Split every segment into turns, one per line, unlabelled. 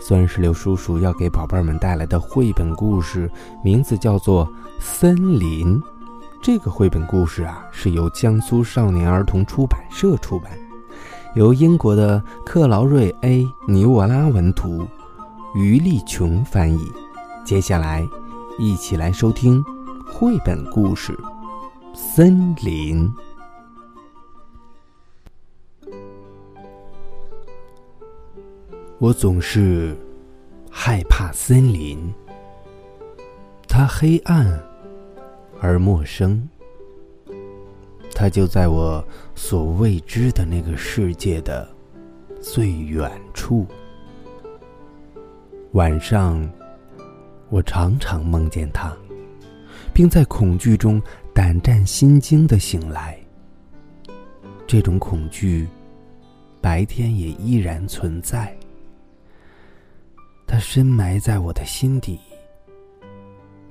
酸石榴叔叔要给宝贝们带来的绘本故事，名字叫做《森林》。这个绘本故事啊，是由江苏少年儿童出版社出版，由英国的克劳瑞 ·A· 尼沃拉文图，于丽琼翻译。接下来，一起来收听绘本故事《森林》。我总是害怕森林，它黑暗而陌生，它就在我所未知的那个世界的最远处。晚上，我常常梦见它，并在恐惧中胆战心惊的醒来。这种恐惧，白天也依然存在。它深埋在我的心底。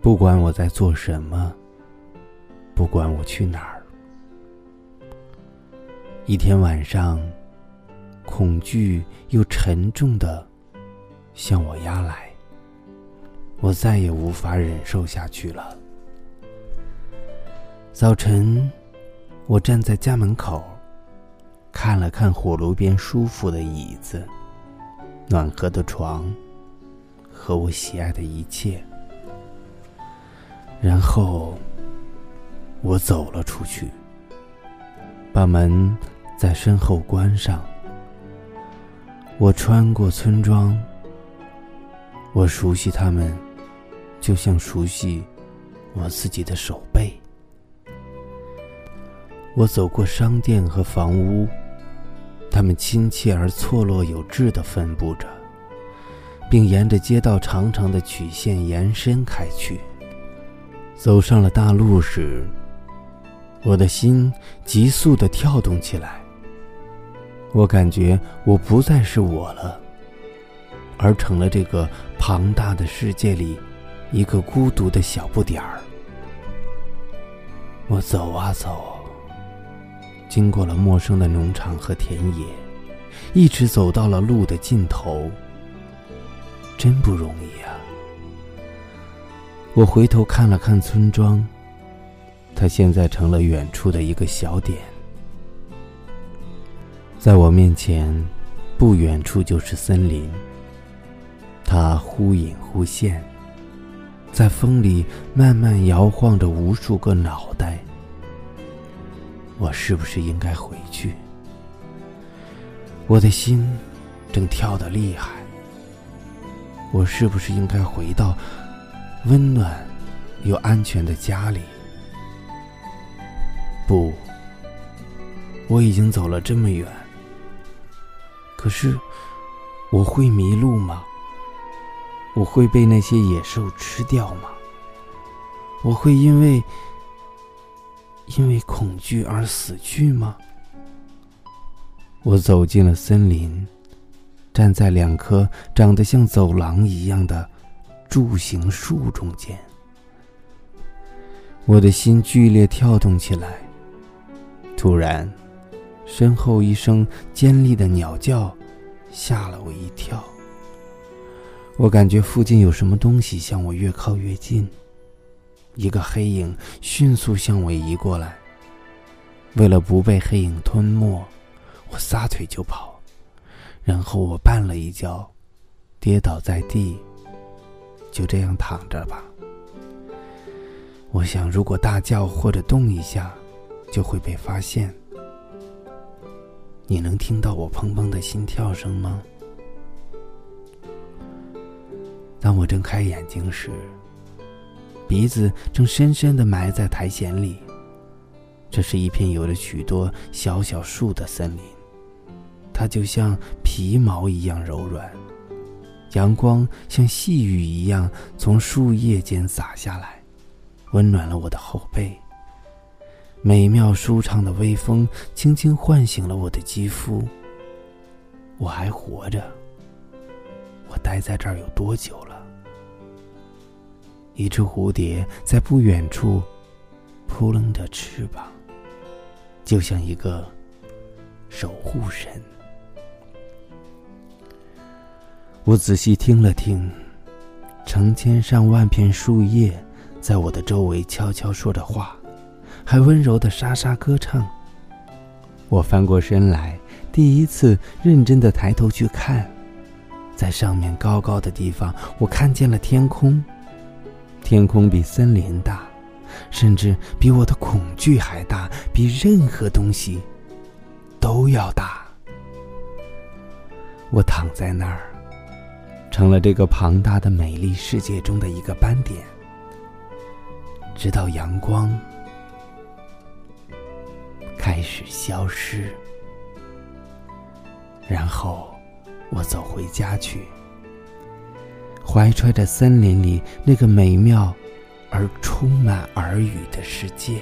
不管我在做什么，不管我去哪儿，一天晚上，恐惧又沉重的向我压来，我再也无法忍受下去了。早晨，我站在家门口，看了看火炉边舒服的椅子，暖和的床。和我喜爱的一切，然后我走了出去，把门在身后关上。我穿过村庄，我熟悉他们，就像熟悉我自己的手背。我走过商店和房屋，他们亲切而错落有致的分布着。并沿着街道长长的曲线延伸开去。走上了大路时，我的心急速的跳动起来。我感觉我不再是我了，而成了这个庞大的世界里一个孤独的小不点儿。我走啊走，经过了陌生的农场和田野，一直走到了路的尽头。真不容易啊！我回头看了看村庄，它现在成了远处的一个小点。在我面前，不远处就是森林。它忽隐忽现，在风里慢慢摇晃着无数个脑袋。我是不是应该回去？我的心正跳得厉害。我是不是应该回到温暖又安全的家里？不，我已经走了这么远。可是我会迷路吗？我会被那些野兽吃掉吗？我会因为因为恐惧而死去吗？我走进了森林。站在两棵长得像走廊一样的柱形树中间，我的心剧烈跳动起来。突然，身后一声尖利的鸟叫吓了我一跳。我感觉附近有什么东西向我越靠越近，一个黑影迅速向我移过来。为了不被黑影吞没，我撒腿就跑。然后我绊了一跤，跌倒在地，就这样躺着吧。我想，如果大叫或者动一下，就会被发现。你能听到我砰砰的心跳声吗？当我睁开眼睛时，鼻子正深深的埋在苔藓里。这是一片有着许多小小树的森林。它就像皮毛一样柔软，阳光像细雨一样从树叶间洒下来，温暖了我的后背。美妙舒畅的微风轻轻唤醒了我的肌肤。我还活着。我待在这儿有多久了？一只蝴蝶在不远处扑棱着翅膀，就像一个守护神。我仔细听了听，成千上万片树叶在我的周围悄悄说着话，还温柔的沙沙歌唱。我翻过身来，第一次认真的抬头去看，在上面高高的地方，我看见了天空。天空比森林大，甚至比我的恐惧还大，比任何东西都要大。我躺在那儿。成了这个庞大的美丽世界中的一个斑点，直到阳光开始消失，然后我走回家去，怀揣着森林里那个美妙而充满耳语的世界。